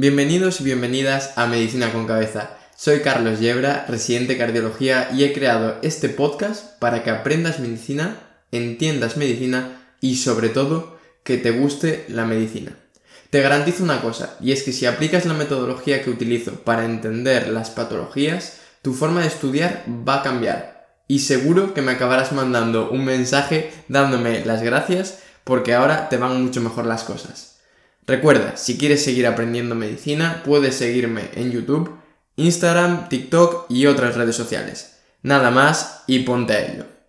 Bienvenidos y bienvenidas a Medicina con Cabeza. Soy Carlos Yebra, residente de cardiología, y he creado este podcast para que aprendas medicina, entiendas medicina y sobre todo que te guste la medicina. Te garantizo una cosa, y es que si aplicas la metodología que utilizo para entender las patologías, tu forma de estudiar va a cambiar. Y seguro que me acabarás mandando un mensaje dándome las gracias porque ahora te van mucho mejor las cosas. Recuerda, si quieres seguir aprendiendo medicina, puedes seguirme en YouTube, Instagram, TikTok y otras redes sociales. Nada más y ponte a ello.